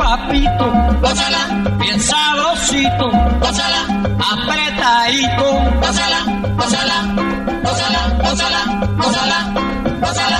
papito, gózala, bien sabrosito, gózala, apretadito, gózala, gózala, gózala, gózala, gózala, gózala. Gózala.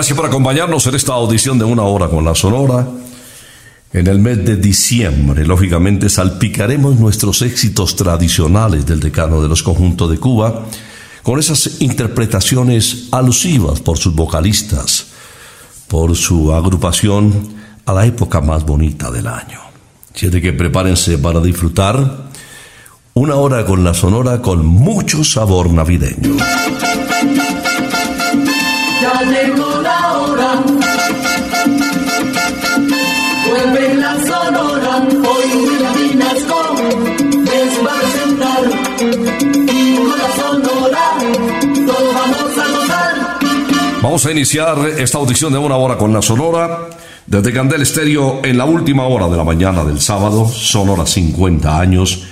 Gracias por acompañarnos en esta audición de una hora con la Sonora. En el mes de diciembre, lógicamente, salpicaremos nuestros éxitos tradicionales del decano de los conjuntos de Cuba con esas interpretaciones alusivas por sus vocalistas, por su agrupación a la época más bonita del año. De que prepárense para disfrutar una hora con la Sonora con mucho sabor navideño. Vamos a iniciar esta audición de una hora con la Sonora. Desde Candel Estéreo en la última hora de la mañana del sábado, Sonora 50 años,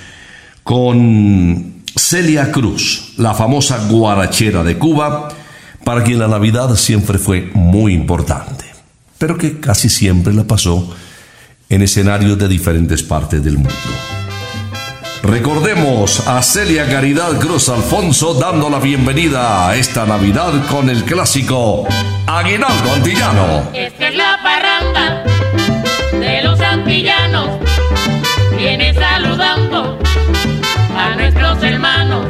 con Celia Cruz, la famosa guarachera de Cuba, para quien la Navidad siempre fue muy importante, pero que casi siempre la pasó en escenarios de diferentes partes del mundo. Recordemos a Celia Caridad Cruz Alfonso dando la bienvenida a esta Navidad con el clásico Aguinaldo Antillano. Esta es la parranda de los antillanos. Viene saludando a nuestros hermanos,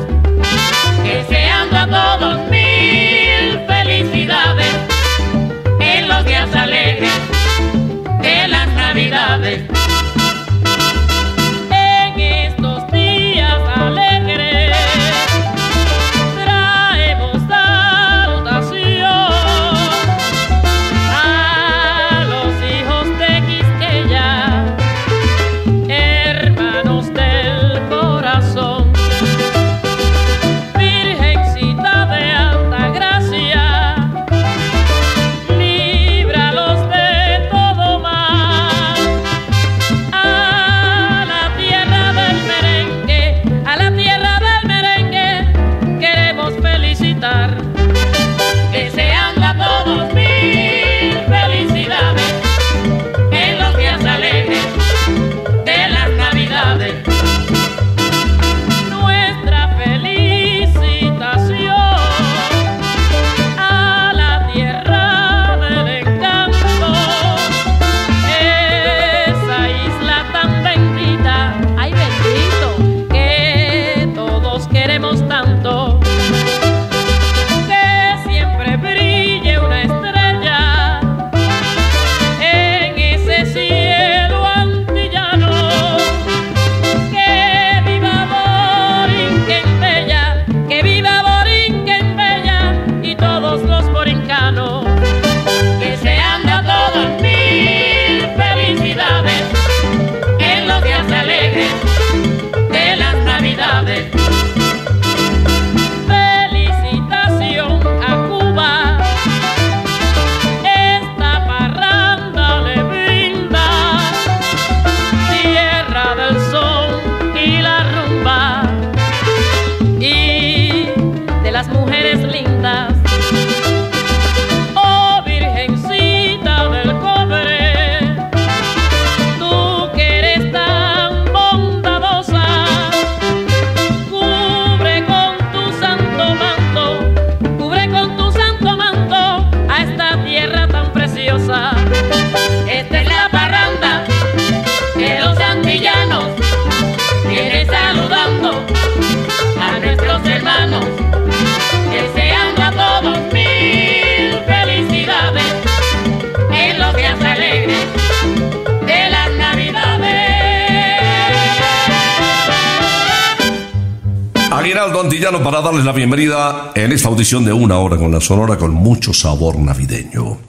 Soriano para darles la bienvenida en esta audición de una hora con la Sonora con mucho sabor navideño.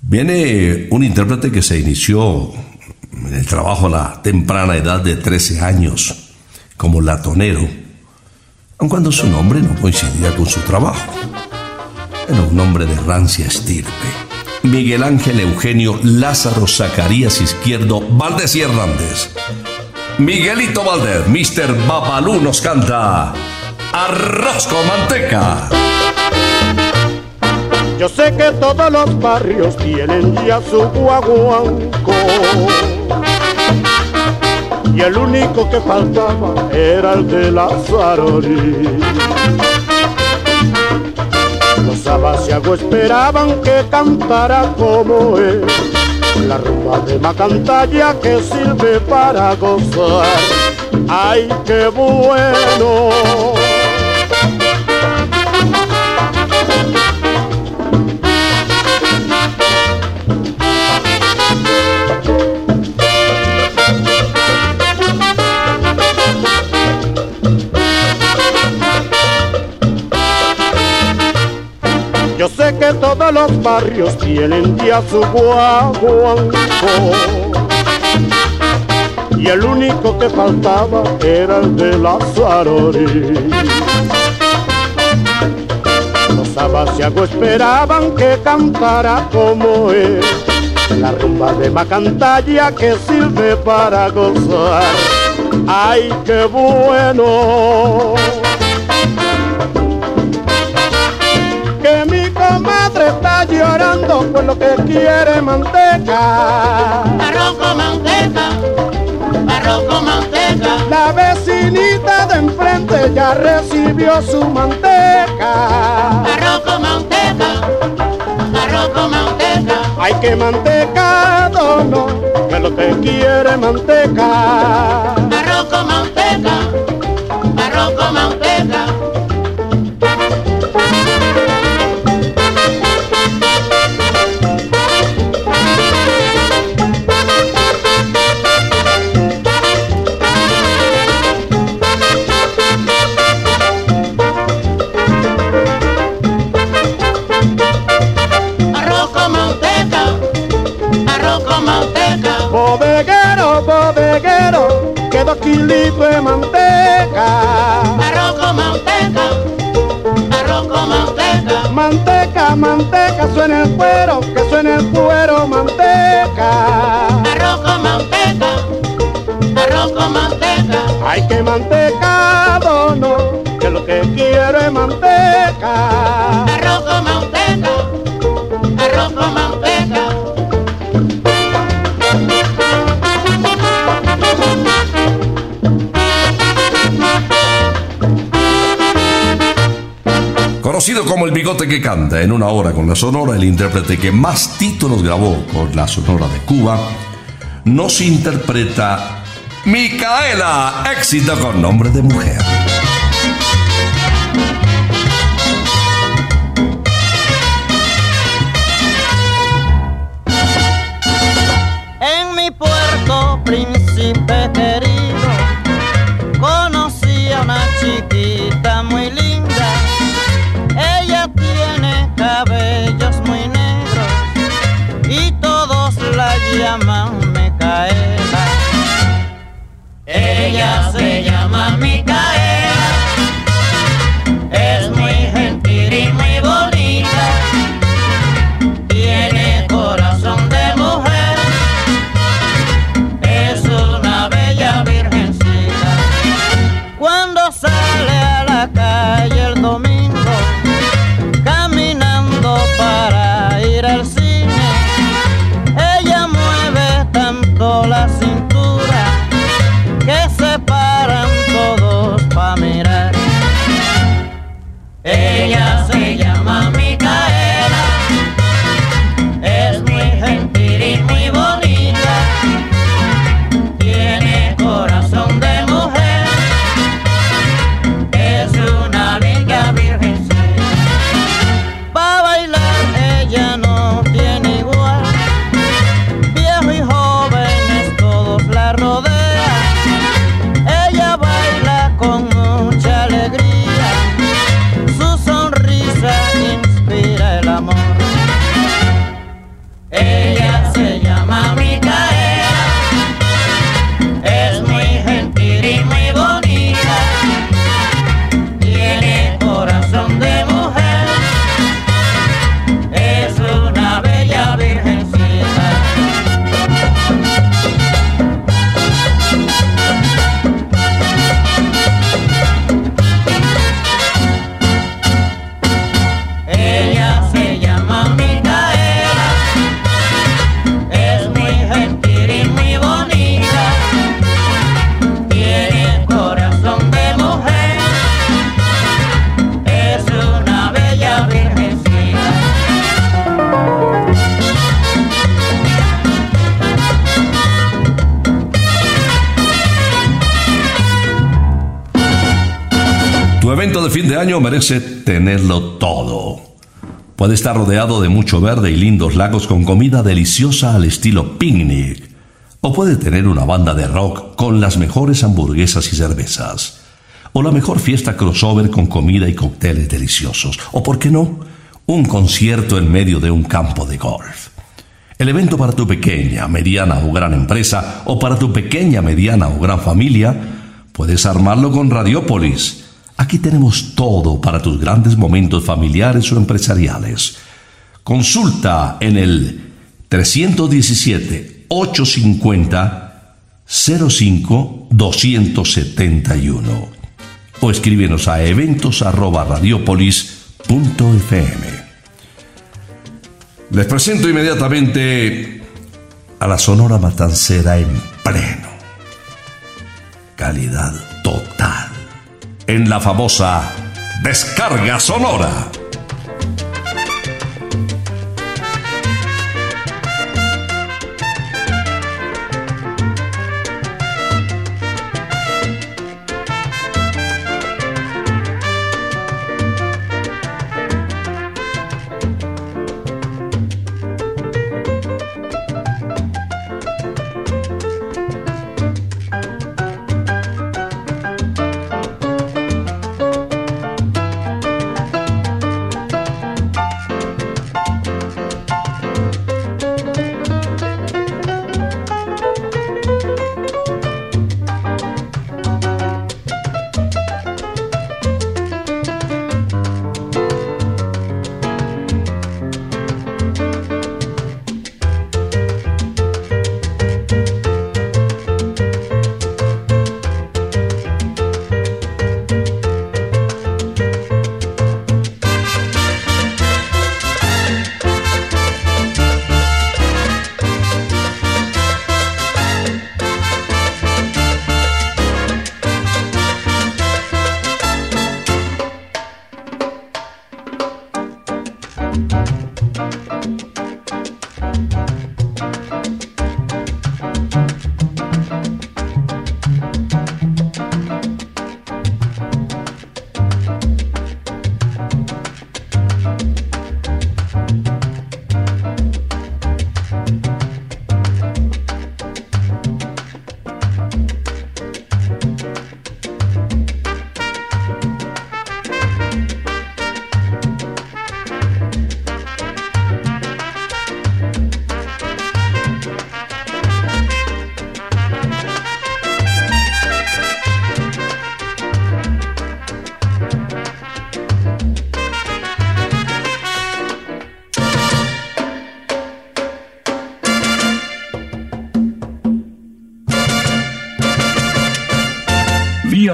Viene un intérprete que se inició en el trabajo a la temprana edad de 13 años como latonero, aun cuando su nombre no coincidía con su trabajo. Era un hombre de rancia estirpe. Miguel Ángel Eugenio Lázaro Zacarías Izquierdo Valdés y Hernández. Miguelito Valdés, Mr. Babalú nos canta Arroz con manteca. Yo sé que todos los barrios tienen ya su guaguanco. Y el único que faltaba era el de la Zarori. Los abasiagos esperaban que cantara como él. La rumba de Macantalla que sirve para gozar. ¡Ay, qué bueno! Que todos los barrios tienen ya su guaguanco. Y el único que faltaba era el de la Zarori Los abasiagos esperaban que cantara como él. La rumba de Macantalla que sirve para gozar. ¡Ay, qué bueno! Está llorando por lo que quiere manteca. Arroz con manteca, arroz con manteca, La vecinita de enfrente ya recibió su manteca. arroz con manteca, arroz con manteca, Hay que mantecado no, que lo que quiere manteca. arroz con manteca, arroz con manteca. Kilitos de manteca. arroz con manteca, arroz con manteca, Manteca, manteca, suena el cuero, bigote que canta en una hora con la Sonora, el intérprete que más títulos grabó con la Sonora de Cuba, nos interpreta Micaela, éxito con nombre de mujer. dançar. Fin de año merece tenerlo todo. Puede estar rodeado de mucho verde y lindos lagos con comida deliciosa al estilo picnic. O puede tener una banda de rock con las mejores hamburguesas y cervezas. O la mejor fiesta crossover con comida y cócteles deliciosos. O, por qué no, un concierto en medio de un campo de golf. El evento para tu pequeña, mediana o gran empresa o para tu pequeña, mediana o gran familia, puedes armarlo con Radiopolis. Aquí tenemos todo para tus grandes momentos familiares o empresariales. Consulta en el 317 850 05 271 o escríbenos a eventos arroba radiopolis.fm. Les presento inmediatamente a la Sonora Matancera en pleno. Calidad total. En la famosa Descarga Sonora.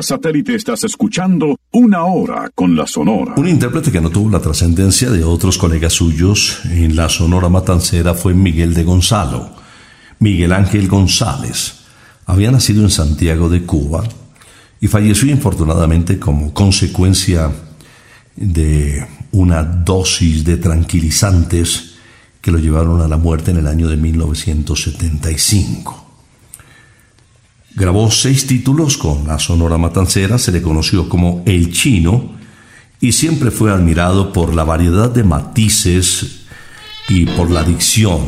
Satélite estás escuchando Una Hora con la Sonora. Un intérprete que no tuvo la trascendencia de otros colegas suyos en la Sonora Matancera fue Miguel de Gonzalo. Miguel Ángel González había nacido en Santiago de Cuba y falleció infortunadamente como consecuencia de una dosis de tranquilizantes que lo llevaron a la muerte en el año de 1975. Grabó seis títulos con la Sonora Matancera, se le conoció como El Chino y siempre fue admirado por la variedad de matices y por la dicción.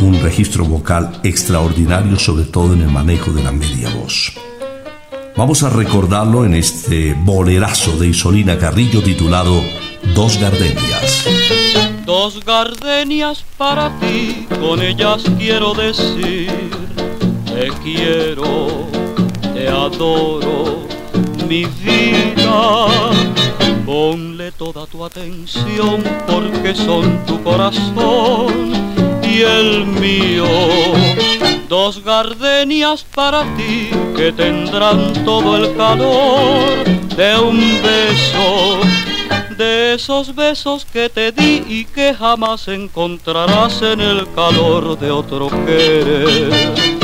Un registro vocal extraordinario, sobre todo en el manejo de la media voz. Vamos a recordarlo en este bolerazo de Isolina Carrillo titulado Dos Gardenias. Dos gardenias para ti, con ellas quiero decir te quiero, te adoro, mi vida. Ponle toda tu atención porque son tu corazón y el mío. Dos gardenias para ti que tendrán todo el calor de un beso de esos besos que te di y que jamás encontrarás en el calor de otro querer.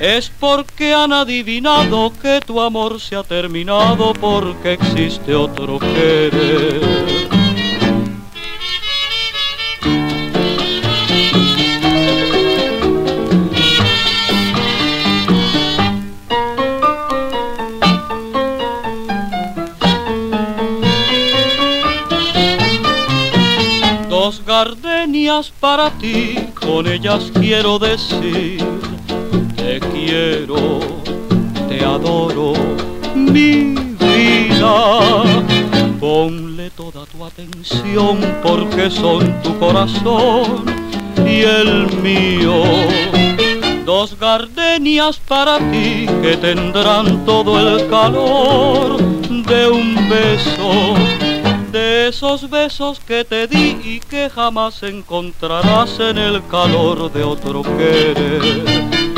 es porque han adivinado que tu amor se ha terminado porque existe otro querer. Dos gardenias para ti, con ellas quiero decir te quiero, te adoro, mi vida. Ponle toda tu atención porque son tu corazón y el mío. Dos gardenias para ti que tendrán todo el calor de un beso. De esos besos que te di y que jamás encontrarás en el calor de otro querer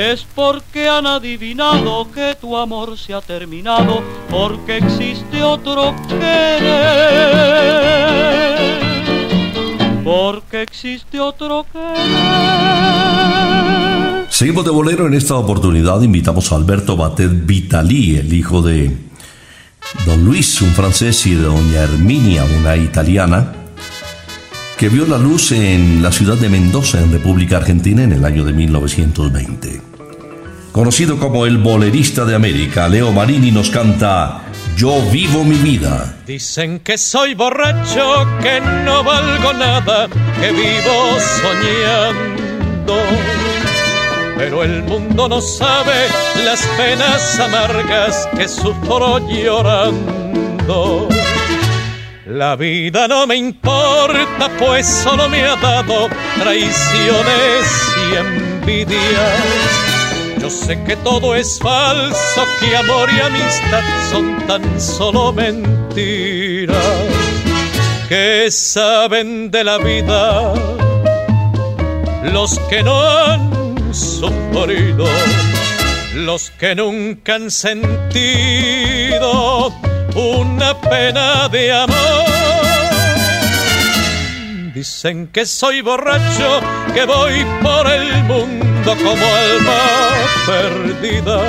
es porque han adivinado que tu amor se ha terminado, porque existe otro querer, porque existe otro querer. Seguimos de bolero en esta oportunidad. Invitamos a Alberto Batet Vitali, el hijo de don Luis, un francés, y de doña Herminia, una italiana, que vio la luz en la ciudad de Mendoza, en República Argentina, en el año de 1920. Conocido como el bolerista de América, Leo Marini nos canta Yo vivo mi vida. Dicen que soy borracho, que no valgo nada, que vivo soñando. Pero el mundo no sabe las penas amargas que sufro llorando. La vida no me importa, pues solo me ha dado traiciones y envidias. Yo sé que todo es falso, que amor y amistad son tan solo mentiras. Que saben de la vida los que no han sufrido, los que nunca han sentido una pena de amor. Dicen que soy borracho, que voy por el mundo como alma perdida.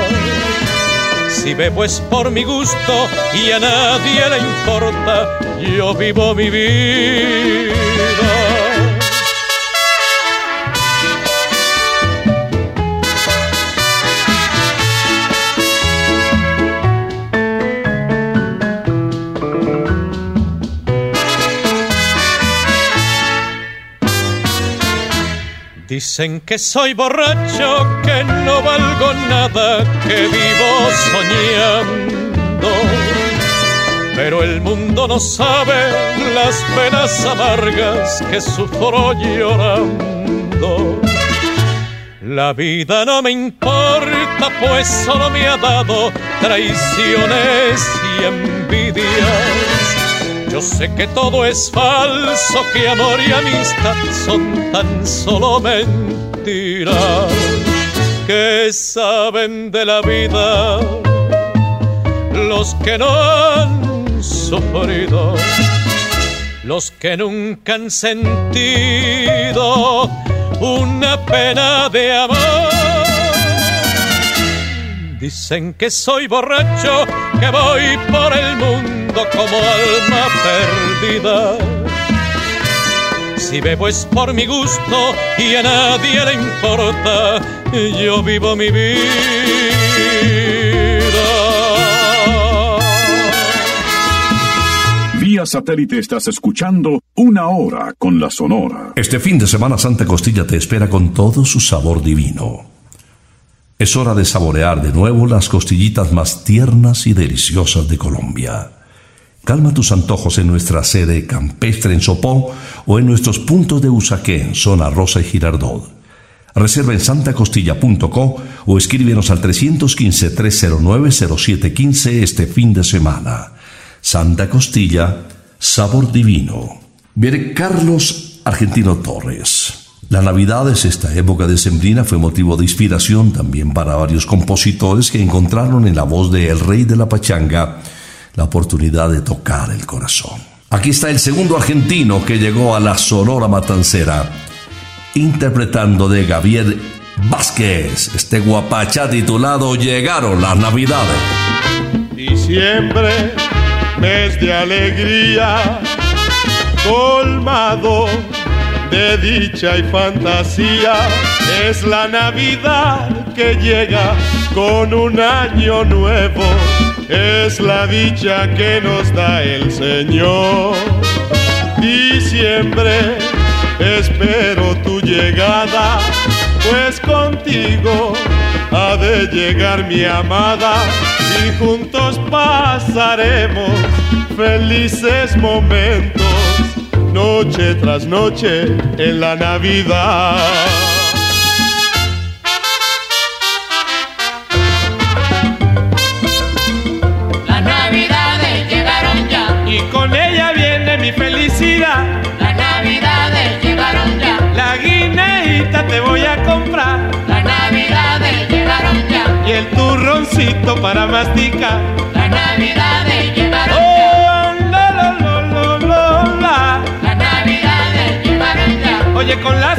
Si bebo es por mi gusto y a nadie le importa, yo vivo mi vida. Dicen que soy borracho, que no valgo nada, que vivo soñando. Pero el mundo no sabe las penas amargas que sufro llorando. La vida no me importa, pues solo me ha dado traiciones y envidias. Yo sé que todo es falso, que amor y amistad son tan solo mentiras que saben de la vida los que no han sufrido, los que nunca han sentido una pena de amor. Dicen que soy borracho, que voy por el mundo como alma perdida. Si bebo es por mi gusto y a nadie le importa, yo vivo mi vida. Vía satélite estás escuchando una hora con la Sonora. Este fin de semana Santa Costilla te espera con todo su sabor divino. Es hora de saborear de nuevo las costillitas más tiernas y deliciosas de Colombia. Calma tus antojos en nuestra sede campestre en Sopó o en nuestros puntos de Usaqué en zona Rosa y Girardot. Reserva en santacostilla.co o escríbenos al 315-309-0715 este fin de semana. Santa Costilla, sabor divino. Viene Carlos Argentino Torres. La Navidad es esta época de sembrina fue motivo de inspiración también para varios compositores que encontraron en la voz de El Rey de la Pachanga la oportunidad de tocar el corazón. Aquí está el segundo argentino que llegó a la Sonora Matancera, interpretando de Gabriel Vázquez, este guapachá titulado Llegaron las Navidades. Diciembre, mes de alegría, colmado de dicha y fantasía. Es la Navidad que llega con un año nuevo. Es la dicha que nos da el Señor. Diciembre, espero tu llegada, pues contigo ha de llegar mi amada y juntos pasaremos felices momentos noche tras noche en la Navidad. Para masticar. Las navidades llegaron oh, ya. Oye, con la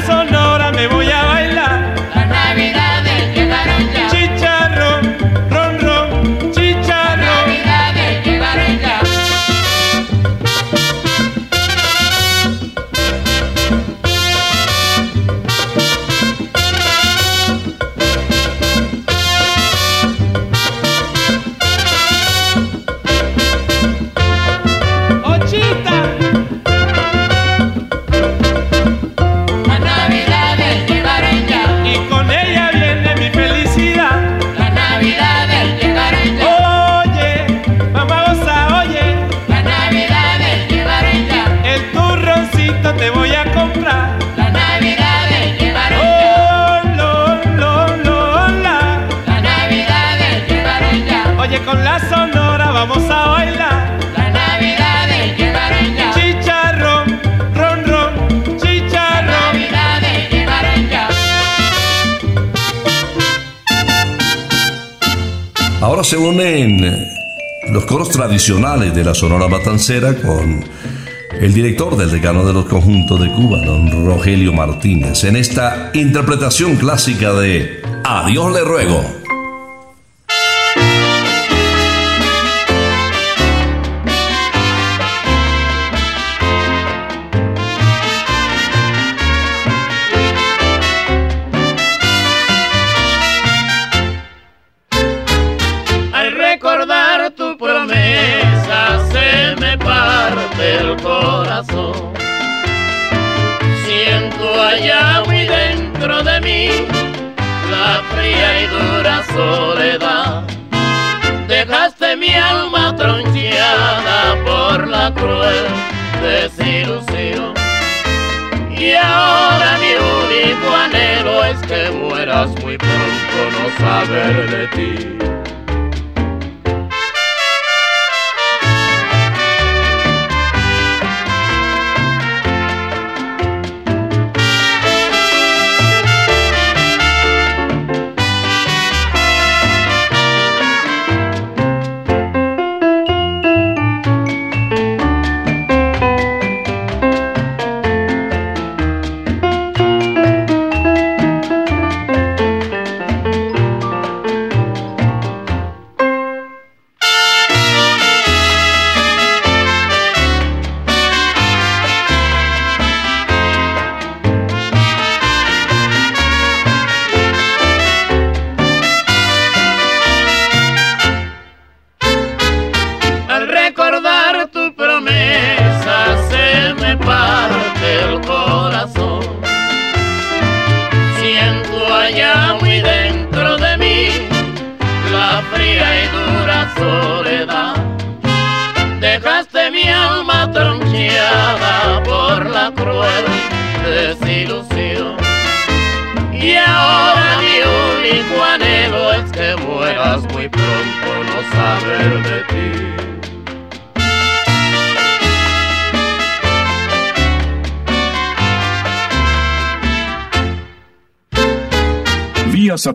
tradicionales de la Sonora Matancera con el director del decano de los conjuntos de Cuba, don Rogelio Martínez, en esta interpretación clásica de Adiós le ruego. Cruel desilusión. Y ahora mi único anhelo es que mueras muy pronto, no saber de ti.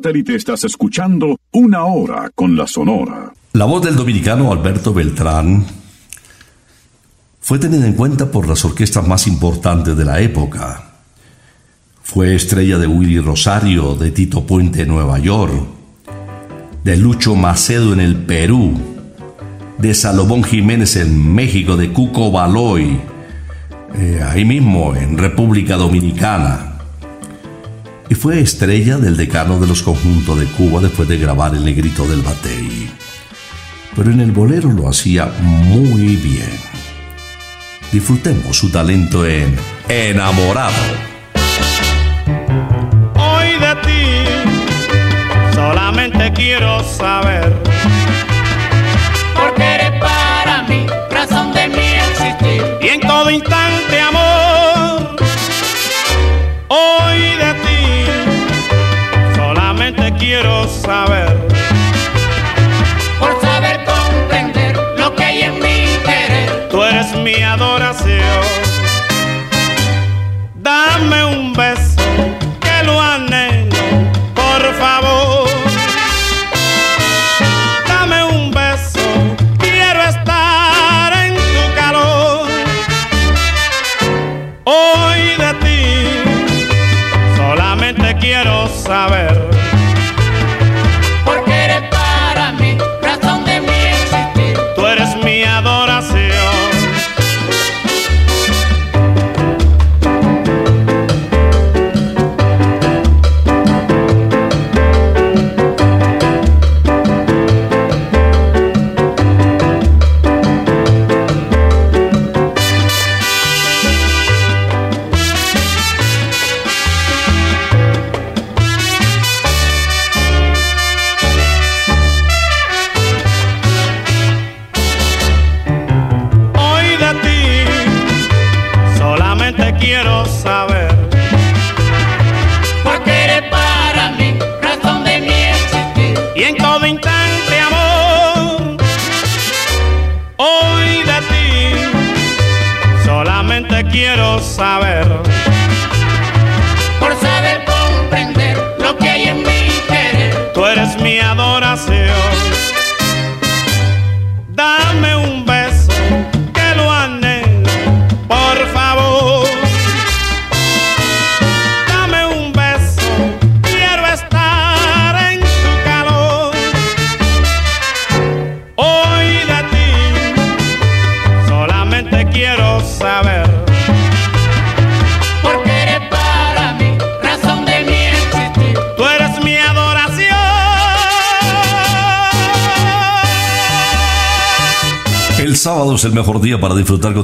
Satélite estás escuchando una hora con la Sonora. La voz del dominicano Alberto Beltrán fue tenida en cuenta por las orquestas más importantes de la época. Fue estrella de Willy Rosario, de Tito Puente en Nueva York, de Lucho Macedo en el Perú, de Salomón Jiménez en México, de Cuco Baloy, eh, ahí mismo en República Dominicana. Y fue estrella del decano de los conjuntos de Cuba después de grabar El Negrito del Batey. Pero en el bolero lo hacía muy bien. Disfrutemos su talento en Enamorado. Hoy de ti solamente quiero saber. Porque eres para mí razón de mi existir. Y en todo instante, quiero saber. Por saber comprender lo que hay en mi querer. Tú eres mi adoración. Dame un beso que lo anhelo, por favor. Dame un beso, quiero estar en tu calor. Hoy de ti solamente quiero saber.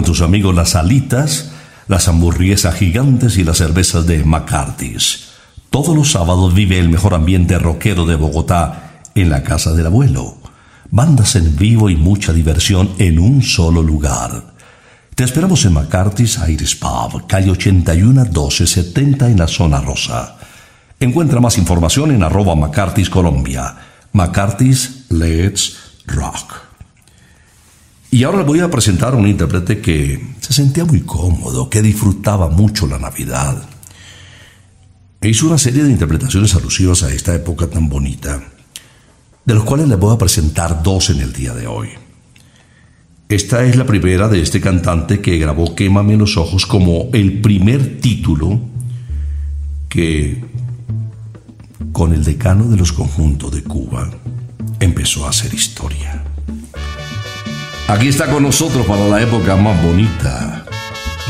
Tus amigos las alitas, las hamburguesas gigantes y las cervezas de McCarthy's. Todos los sábados vive el mejor ambiente rockero de Bogotá en la casa del abuelo. Bandas en vivo y mucha diversión en un solo lugar. Te esperamos en McCarthy's Iris Pub, calle 81 1270 en la zona rosa. Encuentra más información en arroba McCarthy's Colombia. McCarthy's Let's Rock. Y ahora le voy a presentar a un intérprete que se sentía muy cómodo, que disfrutaba mucho la Navidad. E hizo una serie de interpretaciones alusivas a esta época tan bonita, de los cuales le voy a presentar dos en el día de hoy. Esta es la primera de este cantante que grabó Quémame los ojos como el primer título que con el decano de los conjuntos de Cuba empezó a hacer historia. Aquí está con nosotros para la época más bonita.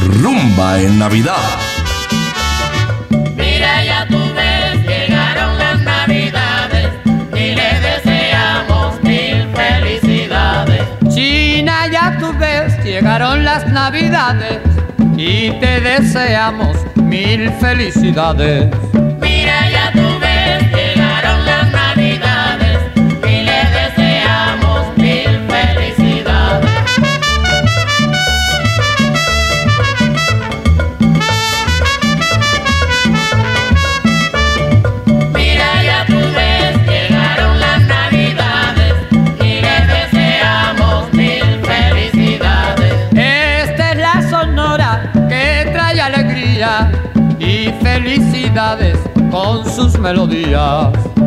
Rumba en Navidad. Mira, ya tú ves, llegaron las navidades y le deseamos mil felicidades. China, ya tú ves, llegaron las navidades y te deseamos mil felicidades. Mira, con sus melodías.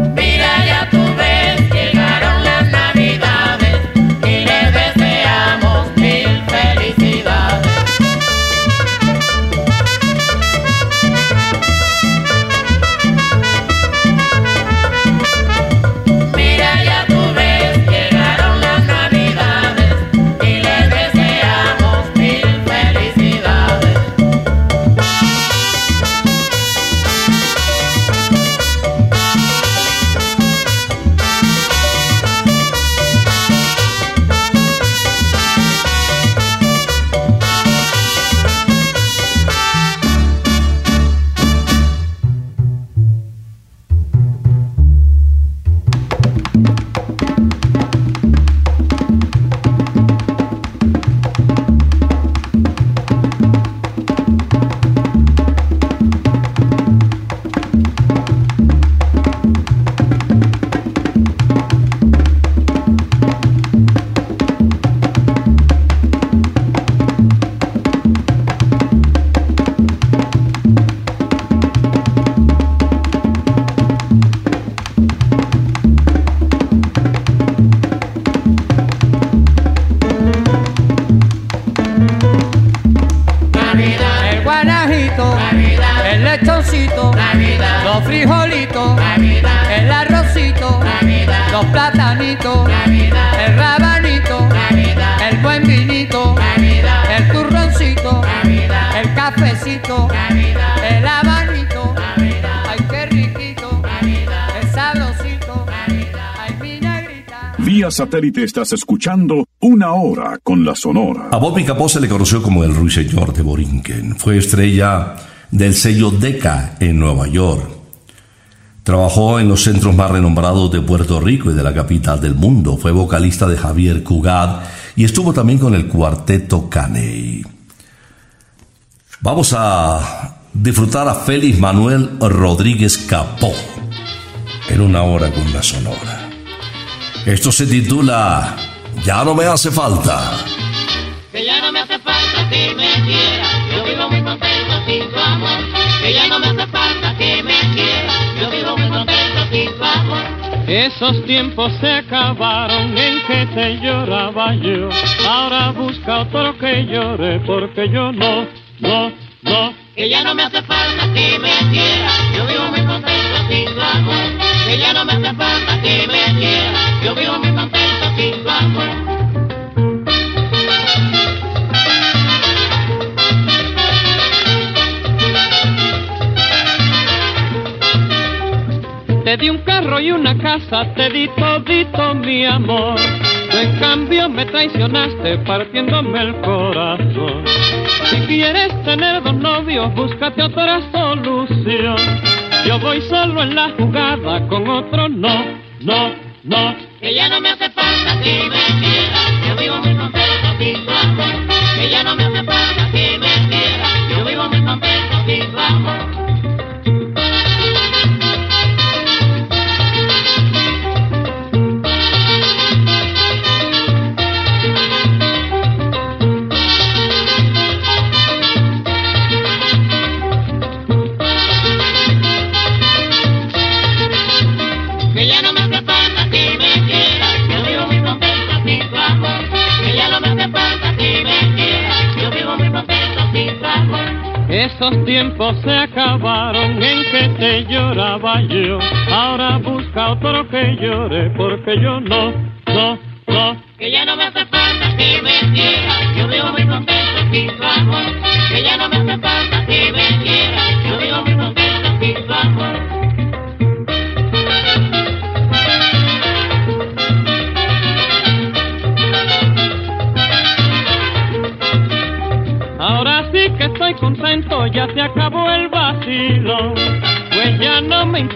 Satélite estás escuchando Una Hora con la Sonora. A Bobby Capó se le conoció como el ruiseñor de Borinquen. Fue estrella del sello Deca en Nueva York. Trabajó en los centros más renombrados de Puerto Rico y de la capital del mundo. Fue vocalista de Javier Cugat y estuvo también con el cuarteto Caney. Vamos a disfrutar a Félix Manuel Rodríguez Capó en una hora con la sonora. Esto se titula Ya no me hace falta. Que ya no me hace falta que me quiera, yo vivo muy contento sin tu amor. Que ya no me hace falta que me quiera, yo vivo muy contento sin tu amor. Esos tiempos se acabaron en que te lloraba yo. Ahora busca otro que llore porque yo no, no, no. Que ya no me hace falta que me quiera, yo vivo muy contento sin tu amor. Que ya no me hace falta que me quiera, yo vivo muy contento sin tu amor. Te di un carro y una casa, te di todito mi amor. Tú en cambio me traicionaste partiéndome el corazón. Si quieres tener dos novios, búscate otra solución. Yo voy solo en la jugada, con otro no, no, no. Que ya no me hace falta que me quiera, yo vivo muy contento sin tu amor. Que ya no me hace falta que me quiera, yo vivo muy contento sin tu. Tiempos se acabaron en que te lloraba yo. Ahora busca otro que llore porque yo no.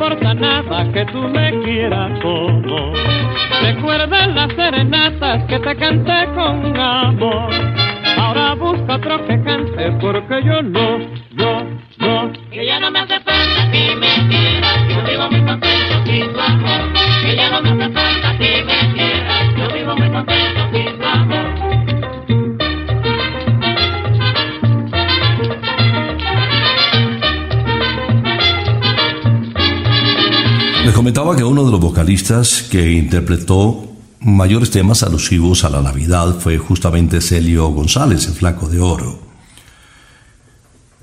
Importa nada que tú me quieras como. Recuerda las serenatas que te canté con amor. Ahora busca otro que cante porque yo no, que interpretó mayores temas alusivos a la Navidad fue justamente Celio González, el Flaco de Oro.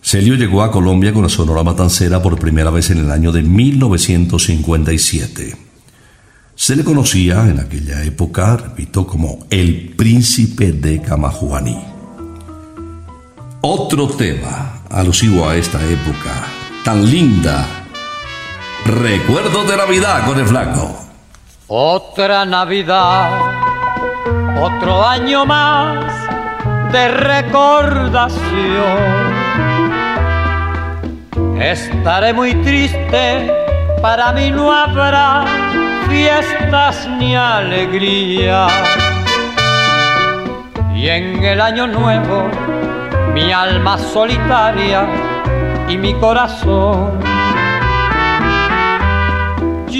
Celio llegó a Colombia con la Sonora Matancera por primera vez en el año de 1957. Se le conocía en aquella época, repito, como el príncipe de Camajuaní. Otro tema alusivo a esta época tan linda. Recuerdo de Navidad con el flaco. Otra Navidad, otro año más de recordación. Estaré muy triste, para mí no habrá fiestas ni alegría. Y en el año nuevo, mi alma solitaria y mi corazón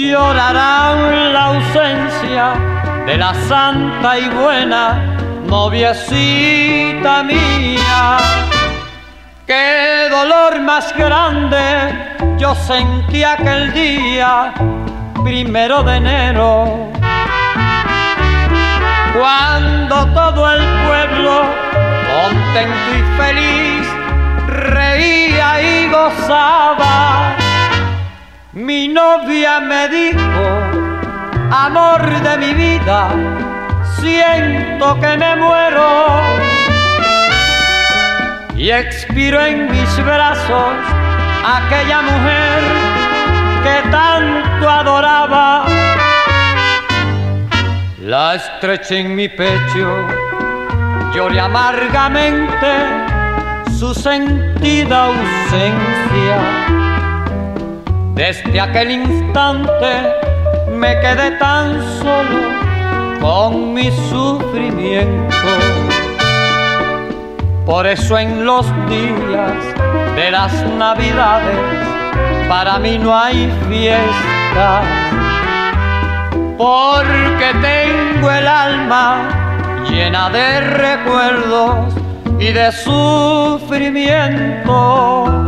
llorarán la ausencia de la santa y buena noviecita mía. Qué dolor más grande yo sentí aquel día, primero de enero, cuando todo el pueblo, contento y feliz, reía y gozaba mi novia me dijo, amor de mi vida, siento que me muero. Y expiro en mis brazos aquella mujer que tanto adoraba. La estreché en mi pecho, lloré amargamente su sentida ausencia desde aquel instante me quedé tan solo con mi sufrimiento. Por eso en los días de las navidades para mí no hay fiesta. Porque tengo el alma llena de recuerdos y de sufrimiento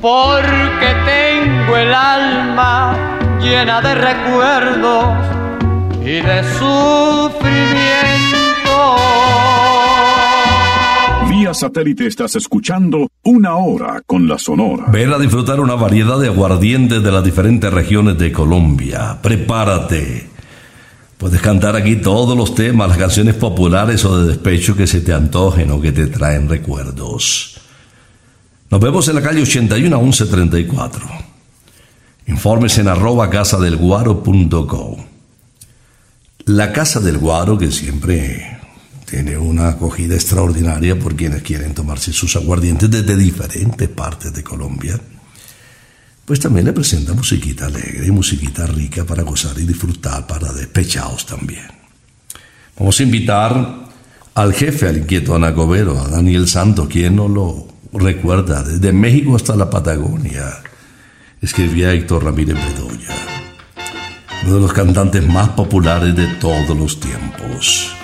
porque tengo el alma llena de recuerdos y de sufrimiento. Vía satélite estás escuchando una hora con la Sonora. Ven a disfrutar una variedad de aguardientes de las diferentes regiones de Colombia. Prepárate. Puedes cantar aquí todos los temas, las canciones populares o de despecho que se te antojen o que te traen recuerdos. Nos vemos en la calle 81 1134. Informes en arroba casadelguaro.co. La Casa del Guaro, que siempre tiene una acogida extraordinaria por quienes quieren tomarse sus aguardientes desde diferentes partes de Colombia, pues también le presenta musiquita alegre y musiquita rica para gozar y disfrutar, para despechados también. Vamos a invitar al jefe, al inquieto Anacobero, a Daniel Santo, quien no lo recuerda, desde México hasta la Patagonia, escribía Héctor Ramírez Bedoya, uno de los cantantes más populares de todos los tiempos.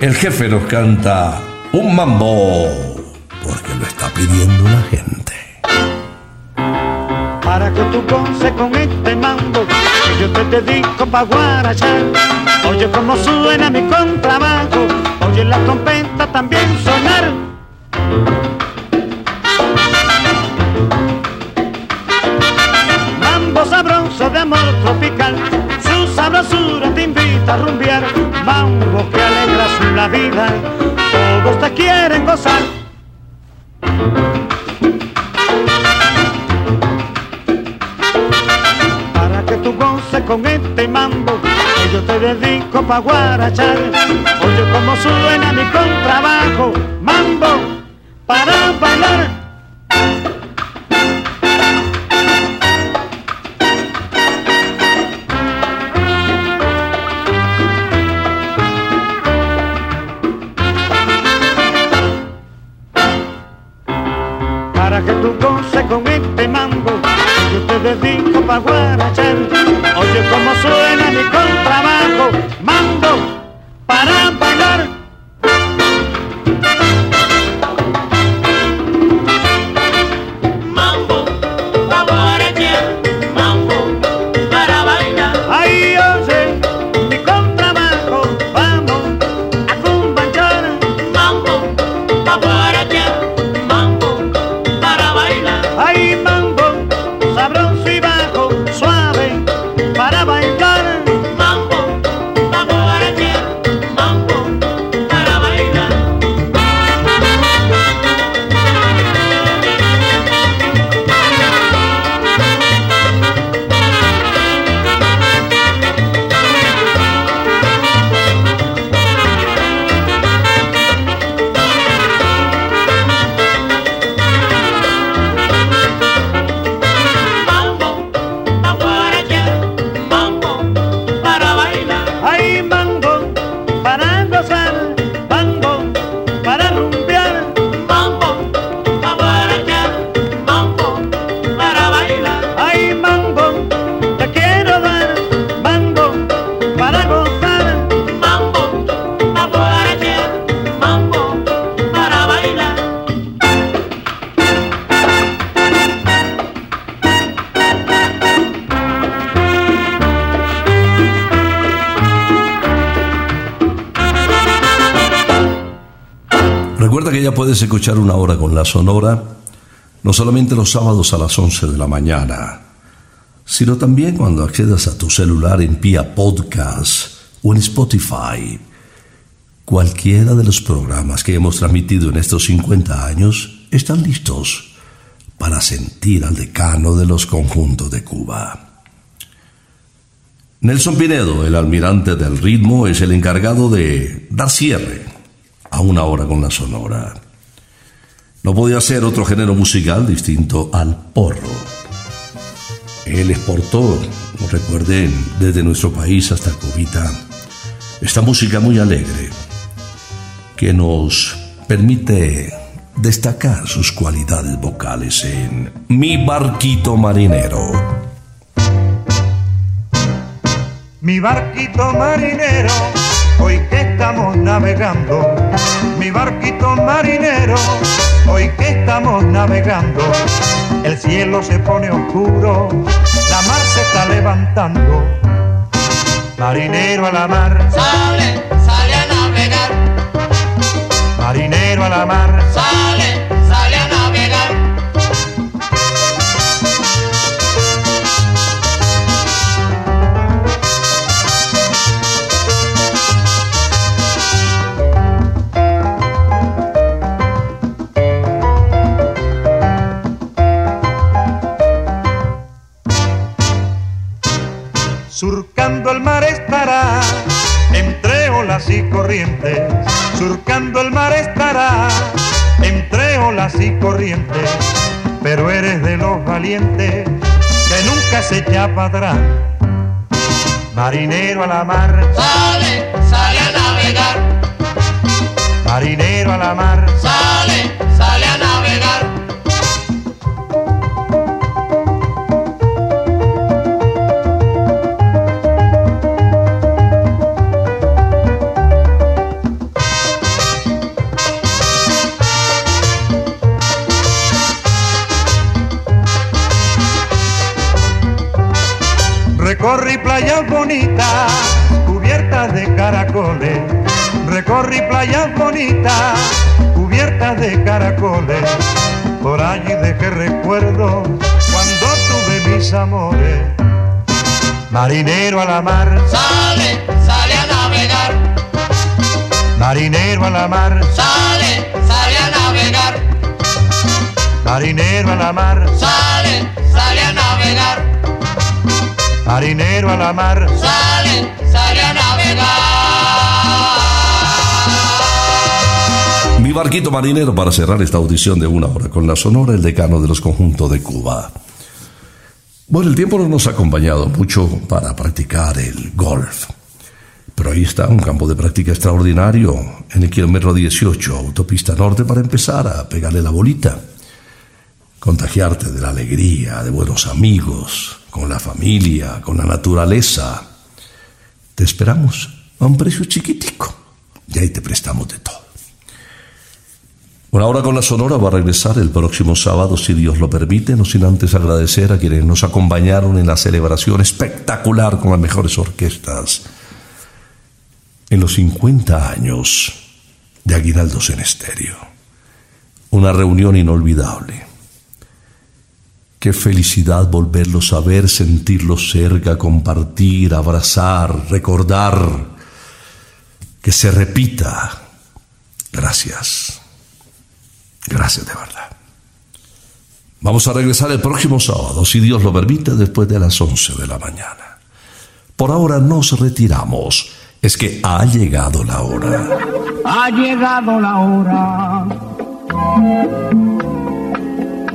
El jefe nos canta un mambo, porque lo está pidiendo la gente. Para que tú goces con este mambo, que yo te dedico pa' guarachar. Oye cómo suena mi contrabajo, oye la trompeta también sonar. Tropical, su sabrosura te invita a rumbear, mambo que alegra la vida, todos te quieren gozar. Para que tú goces con este mambo, yo te dedico pa' guarachar. Oye como suena mi contrabajo, mambo para bailar. Con este mambo, yo te dedico pa' guarachar. Escuchar una hora con la Sonora, no solamente los sábados a las 11 de la mañana, sino también cuando accedas a tu celular en Pia Podcast o en Spotify. Cualquiera de los programas que hemos transmitido en estos 50 años están listos para sentir al decano de los conjuntos de Cuba. Nelson Pinedo, el almirante del ritmo, es el encargado de dar cierre a una hora con la sonora. No podía ser otro género musical distinto al porro. Él exportó, recuerden, desde nuestro país hasta Cubita, esta música muy alegre que nos permite destacar sus cualidades vocales en Mi barquito marinero. Mi barquito marinero, hoy que estamos navegando. Mi barquito marinero, hoy que estamos navegando. El cielo se pone oscuro, la mar se está levantando. Marinero a la mar, Sale, sale a navegar, marinero a la mar, sale, surcando el mar estará, entre olas y corrientes. Surcando el mar estará, entre olas y corrientes. Pero eres de los valientes que nunca se echa para atrás. Marinero a la mar, Sale, sale a navegar, marinero a la mar, sale, playas bonitas, cubiertas de caracoles. Recorrí playas bonitas, cubiertas de caracoles. Por allí dejé recuerdo cuando tuve mis amores. Marinero a la mar, Sale, sale a navegar, marinero a la mar, sale, sale a navegar, marinero a la mar, sale, sale a navegar, marinero a la mar. sale, sale a navegar. Mi barquito marinero para cerrar esta audición de una hora con la Sonora, el decano de los conjuntos de Cuba. Bueno, el tiempo no nos ha acompañado mucho para practicar el golf. Pero ahí está un campo de práctica extraordinario en el kilómetro 18, autopista norte, para empezar a pegarle la bolita. Contagiarte de la alegría, de buenos amigos, con la familia, con la naturaleza. Te esperamos a un precio chiquitico y ahí te prestamos de todo. Una hora con la Sonora va a regresar el próximo sábado, si Dios lo permite, no sin antes agradecer a quienes nos acompañaron en la celebración espectacular con las mejores orquestas en los 50 años de Aguinaldos en Estéreo. Una reunión inolvidable. Qué felicidad volverlos a ver, sentirlos cerca, compartir, abrazar, recordar. Que se repita. Gracias. Gracias de verdad. Vamos a regresar el próximo sábado, si Dios lo permite, después de las 11 de la mañana. Por ahora nos retiramos. Es que ha llegado la hora. Ha llegado la hora.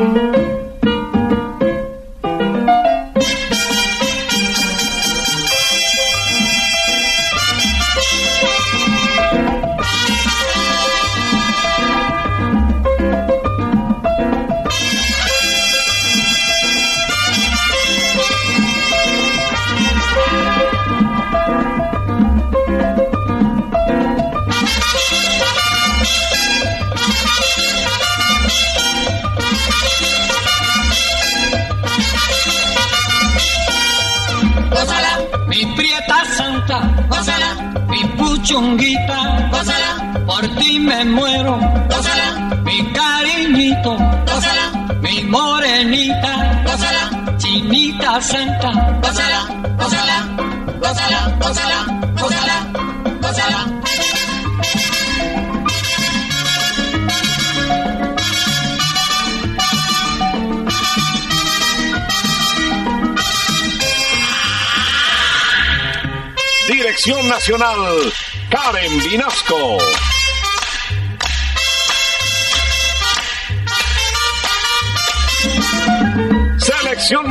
thank you.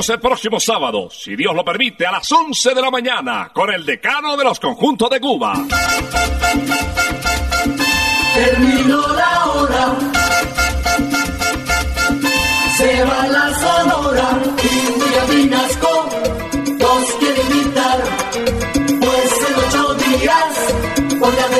veremos el próximo sábado, si Dios lo permite, a las 11 de la mañana, con el decano de los conjuntos de Cuba. Terminó la hora. Se va la sonora y Julia Vinasco nos quiere invitar, pues en ocho días voy a